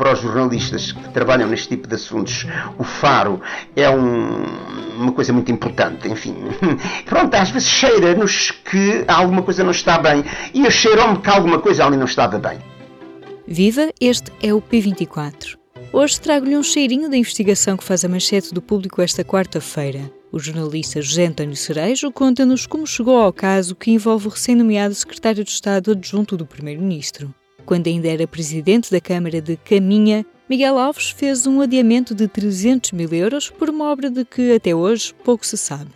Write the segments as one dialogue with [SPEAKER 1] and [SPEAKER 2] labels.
[SPEAKER 1] para os jornalistas que trabalham neste tipo de assuntos, o faro é um, uma coisa muito importante, enfim. Pronto, às vezes cheira-nos que alguma coisa não está bem e eu cheirou-me que alguma coisa ali não estava bem.
[SPEAKER 2] Viva, este é o P24. Hoje trago-lhe um cheirinho da investigação que faz a manchete do público esta quarta-feira. O jornalista José António Cerejo conta-nos como chegou ao caso que envolve o recém-nomeado secretário de Estado adjunto do Primeiro-Ministro. Quando ainda era presidente da Câmara de Caminha, Miguel Alves fez um adiamento de 300 mil euros por uma obra de que até hoje pouco se sabe.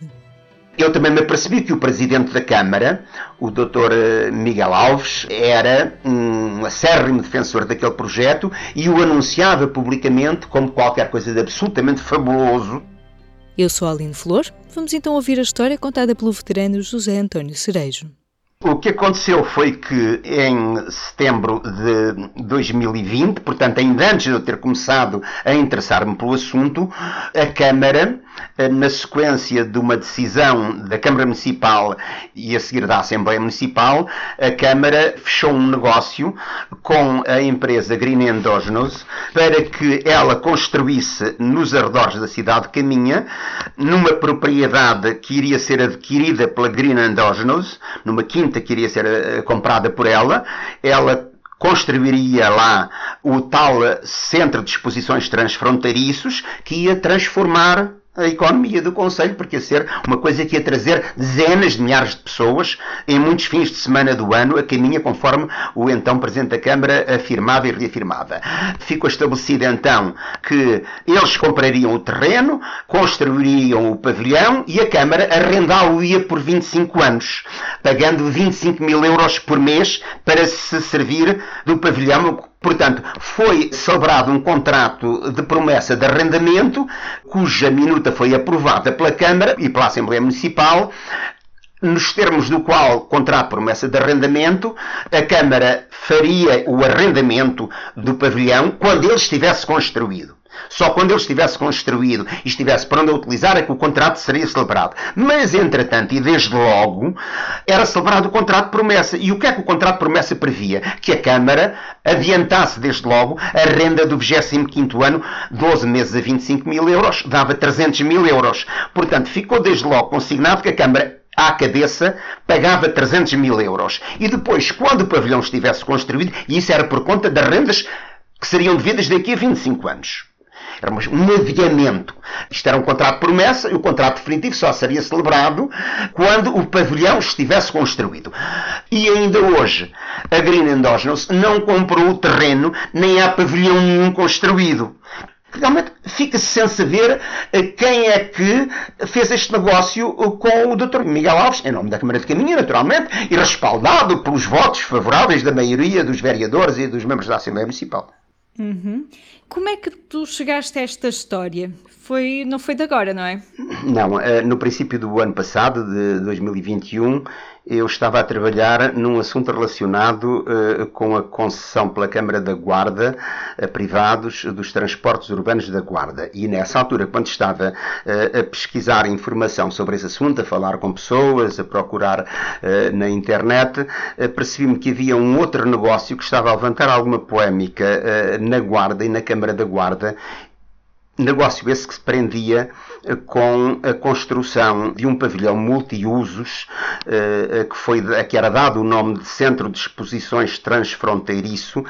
[SPEAKER 1] Eu também me apercebi que o presidente da Câmara, o Dr. Eh, Miguel Alves, era um acérrimo defensor daquele projeto e o anunciava publicamente como qualquer coisa de absolutamente fabuloso.
[SPEAKER 2] Eu sou a Aline Flor. Vamos então ouvir a história contada pelo veterano José António Cerejo.
[SPEAKER 1] O que aconteceu foi que em setembro de 2020, portanto ainda antes de eu ter começado a interessar-me pelo assunto, a Câmara, na sequência de uma decisão da Câmara Municipal e a seguir da Assembleia Municipal, a Câmara fechou um negócio com a empresa Green Endogenous para que ela construísse nos arredores da cidade de Caminha, numa propriedade que iria ser adquirida pela Green Endogenous, numa quinta que iria ser uh, comprada por ela. Ela construiria lá o tal centro de exposições transfronteiriços que ia transformar a economia do Conselho, porque ia ser uma coisa que ia trazer dezenas de milhares de pessoas em muitos fins de semana do ano a caminha conforme o então Presidente da Câmara afirmava e reafirmava. Ficou estabelecido então que eles comprariam o terreno, construiriam o pavilhão e a Câmara arrendá-lo-ia por 25 anos, pagando 25 mil euros por mês para se servir do pavilhão Portanto, foi celebrado um contrato de promessa de arrendamento, cuja minuta foi aprovada pela Câmara e pela Assembleia Municipal, nos termos do qual, contra a promessa de arrendamento, a Câmara faria o arrendamento do pavilhão quando ele estivesse construído. Só quando ele estivesse construído e estivesse pronto a utilizar é que o contrato seria celebrado. Mas, entretanto, e desde logo, era celebrado o contrato de promessa. E o que é que o contrato de promessa previa? Que a Câmara adiantasse desde logo a renda do 25º ano, 12 meses a 25 mil euros, dava 300 mil euros. Portanto, ficou desde logo consignado que a Câmara à cabeça, pagava 300 mil euros. E depois, quando o pavilhão estivesse construído, e isso era por conta das rendas que seriam devidas daqui a 25 anos. Era um adiamento. Isto era um contrato de promessa e o contrato definitivo só seria celebrado quando o pavilhão estivesse construído. E ainda hoje, a Green Endogenous não comprou o terreno, nem há pavilhão nenhum construído realmente fica-se sem saber eh, quem é que fez este negócio com o Dr. Miguel Alves, em nome da Câmara de Caminha, naturalmente, e respaldado pelos votos favoráveis da maioria dos vereadores e dos membros da Assembleia Municipal.
[SPEAKER 2] Uhum. Como é que tu chegaste a esta história? Foi, não foi de agora, não é?
[SPEAKER 1] Não, eh, no princípio do ano passado, de 2021, eu estava a trabalhar num assunto relacionado uh, com a concessão pela Câmara da Guarda a privados dos transportes urbanos da Guarda. E nessa altura, quando estava uh, a pesquisar informação sobre esse assunto, a falar com pessoas, a procurar uh, na internet, percebi-me que havia um outro negócio que estava a levantar alguma polémica na Guarda e na Câmara da Guarda Negócio esse que se prendia eh, com a construção de um pavilhão multiusos eh, eh, que, foi, que era dado o nome de Centro de Exposições Transfronteiriço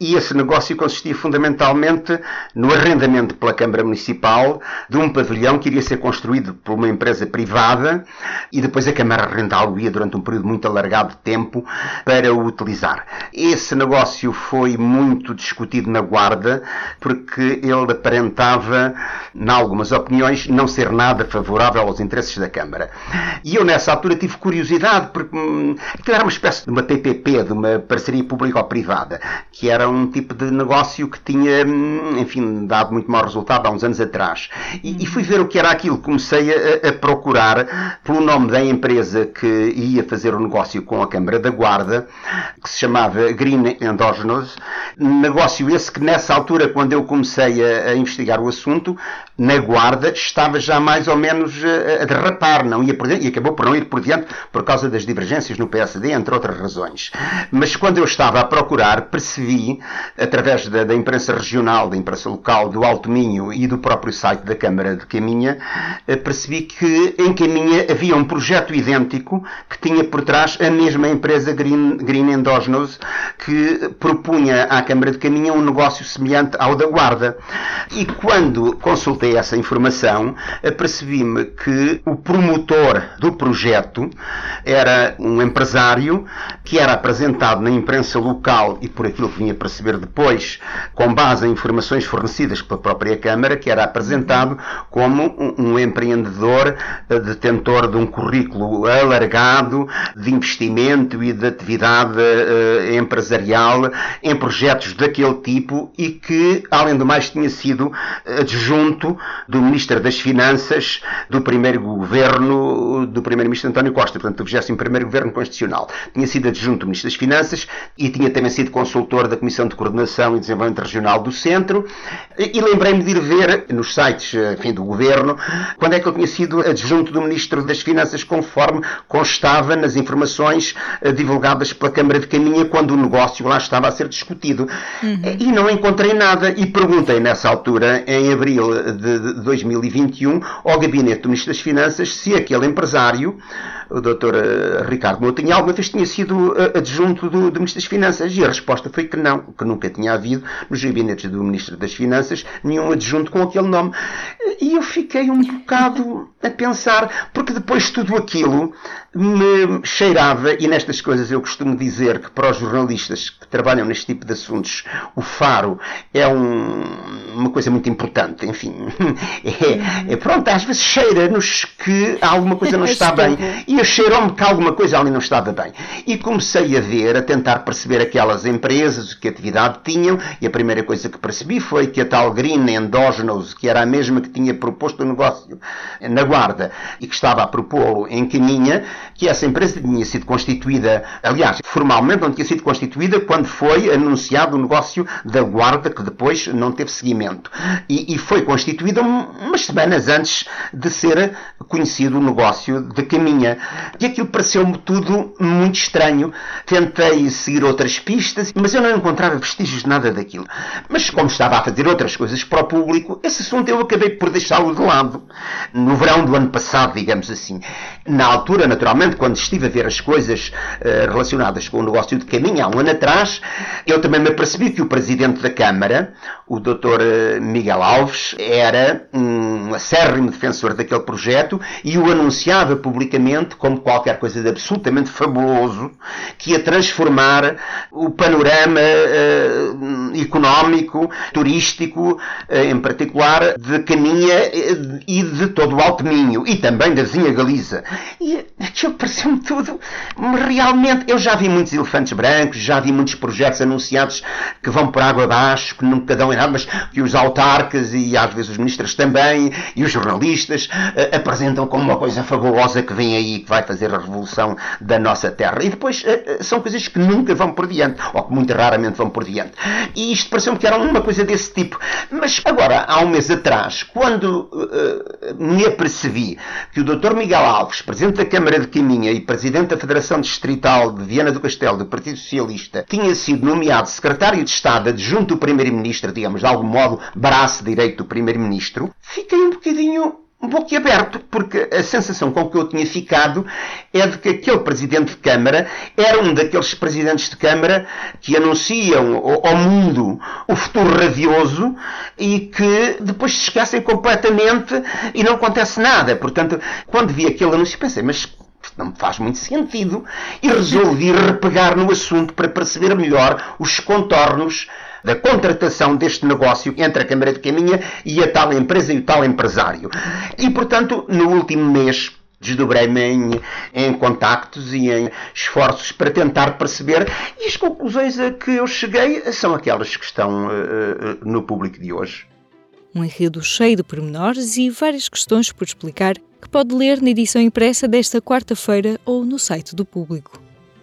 [SPEAKER 1] e esse negócio consistia fundamentalmente no arrendamento pela Câmara Municipal de um pavilhão que iria ser construído por uma empresa privada e depois a Câmara arrendá-lo-ia durante um período muito alargado de tempo para o utilizar. Esse negócio foi muito discutido na Guarda porque ele aparentava, em algumas opiniões, não ser nada favorável aos interesses da Câmara. E eu nessa altura tive curiosidade porque hum, era uma espécie de uma PPP, de uma parceria público-privada, que era um tipo de negócio que tinha, enfim, dado muito mau resultado há uns anos atrás. E, e fui ver o que era aquilo. Comecei a, a, procurar pelo nome da empresa que ia fazer o negócio com a Câmara da Guarda, que se chamava Green Endogenous. Negócio esse que nessa altura, quando eu comecei a, a investigar o assunto, na Guarda estava já mais ou menos a, a derrapar, não ia por e acabou por não ir por diante por causa das divergências no PSD, entre outras razões. Mas quando eu estava a procurar, percebi através da, da, imprensa regional, da imprensa local do Alto Minho e do próprio site da Câmara de Caminha, eh, percebi que em Caminha havia um projeto idêntico que tinha por trás a mesma empresa Green, Green que propunha à Câmara de Caminha um negócio semelhante ao da Guarda. E quando consultei essa informação, percebi-me que o promotor do projeto era um empresário que era apresentado na imprensa local e por aquilo que vinha a perceber depois, com base em informações fornecidas pela própria Câmara, que era apresentado como um, um empreendedor eh, detentor de um currículo alargado de investimento e de atividade uh, empresarial em projetos daquele tipo e que, além do mais, tinha sido adjunto do Ministro das Finanças do primeiro governo do Primeiro-Ministro António Costa, portanto, do 21º Governo Constitucional. Tinha sido adjunto do Ministro das Finanças e tinha também sido consultor da Comissão de Coordenação e Desenvolvimento Regional do Centro. E, e lembrei-me de ir ver nos sites enfim, do Governo quando é que ele tinha sido adjunto do Ministro das Finanças, conforme constava nas informações eh, divulgadas pela Câmara de Caminha quando o negócio lá estava a ser discutido. Uhum. E não encontrei nada e perguntei nessa altura, em abril de 2021, ao Gabinete do Ministro das Finanças se aquele empresário o Dr. Eh, Ricardo Moutinho alguma vez tinha sido eh, adjunto do, do, Ministro das Finanças e a resposta foi que não, que nunca tinha havido nos gabinetes do Ministro das Finanças nenhum adjunto com aquele nome. E eu fiquei um bocado a pensar, porque depois de tudo aquilo me cheirava, e nestas coisas eu costumo dizer que para os jornalistas que trabalham neste tipo de assuntos, o faro é um, uma coisa muito importante, enfim. É, é, pronto, às vezes cheira-nos que alguma coisa não está bem. E cheirou-me que alguma coisa ali não estava bem. E comecei a ver, a tentar perceber aquelas empresas, que atividade tinham, e a primeira coisa que percebi foi que a tal Green Endogenous, que era a mesma que tinha proposto o negócio na Guarda e que estava a propô-lo em Caminha, que essa empresa tinha sido constituída, aliás, formalmente não tinha sido constituída quando foi anunciado o negócio da Guarda, que depois não teve seguimento. E, e foi constituída umas semanas antes de ser conhecido o negócio de Caminha. E aquilo pareceu-me tudo muito estranho. Tentei seguir outras pistas, mas eu não encontrava vestígios de nada daquilo. Mas como estava a fazer outras coisas para o público, esse assunto eu acabei por deixá-lo de lado. No verão do ano passado, digamos assim. Na altura, naturalmente, quando estive a ver as coisas uh, relacionadas com o negócio de caminho há um ano atrás, eu também me apercebi que o presidente da Câmara, o Dr. Eh, Miguel Alves, era um acérrimo defensor daquele projeto e o anunciava publicamente como qualquer coisa de absolutamente fabuloso que ia transformar o panorama uh, económico, turístico, uh, em particular, de Caminha e de todo o Alto Minho e também da vizinha Galiza. E aquilo pareceu-me tudo realmente. Eu já vi muitos elefantes brancos, já vi muitos projetos anunciados que vão por água abaixo, que nunca dão em nada, mas que os autarcas e às vezes os ministros também e os jornalistas uh, apresentam como uma coisa fabulosa que vem aí, que vai fazer a revolução da nossa terra. E depois uh, são coisas que nunca vão por diante, ou que muito raramente vão por diante. E isto pareceu-me que era uma coisa desse tipo. Mas agora, há um mês atrás, quando uh, me apercebi que o Dr. Miguel Alves, Presidente da Câmara de Caminha e Presidente da Federação Distrital de Viana do Castelo do Partido Socialista, tinha sido nomeado Secretário de Estado adjunto do Primeiro-Ministro, digamos, de algum modo, braço direito do Primeiro-Ministro, fiquei um bocadinho um pouco aberto, porque a sensação com que eu tinha ficado é de que aquele presidente de Câmara era um daqueles presidentes de Câmara que anunciam ao mundo o futuro radioso e que depois se esquecem completamente e não acontece nada. Portanto, quando vi aquele anúncio, pensei, mas não me faz muito sentido e resolvi repegar no assunto para perceber melhor os contornos da contratação deste negócio entre a Câmara de Caminha e a tal empresa e o tal empresário. E, portanto, no último mês, desdobrei-me em, em contactos e em esforços para tentar perceber e as conclusões a que eu cheguei são aquelas que estão uh, no público de hoje.
[SPEAKER 2] Um enredo cheio de pormenores e várias questões por explicar que pode ler na edição impressa desta quarta-feira ou no site do público.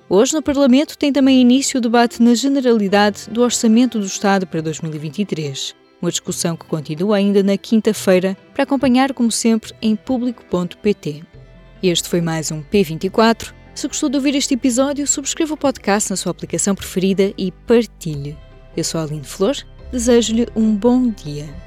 [SPEAKER 2] Hoje, no Parlamento, tem também início o debate na generalidade do Orçamento do Estado para 2023. Uma discussão que continua ainda na quinta-feira, para acompanhar, como sempre, em público.pt. Este foi mais um P24. Se gostou de ouvir este episódio, subscreva o podcast na sua aplicação preferida e partilhe. Eu sou a Aline Flor, desejo-lhe um bom dia.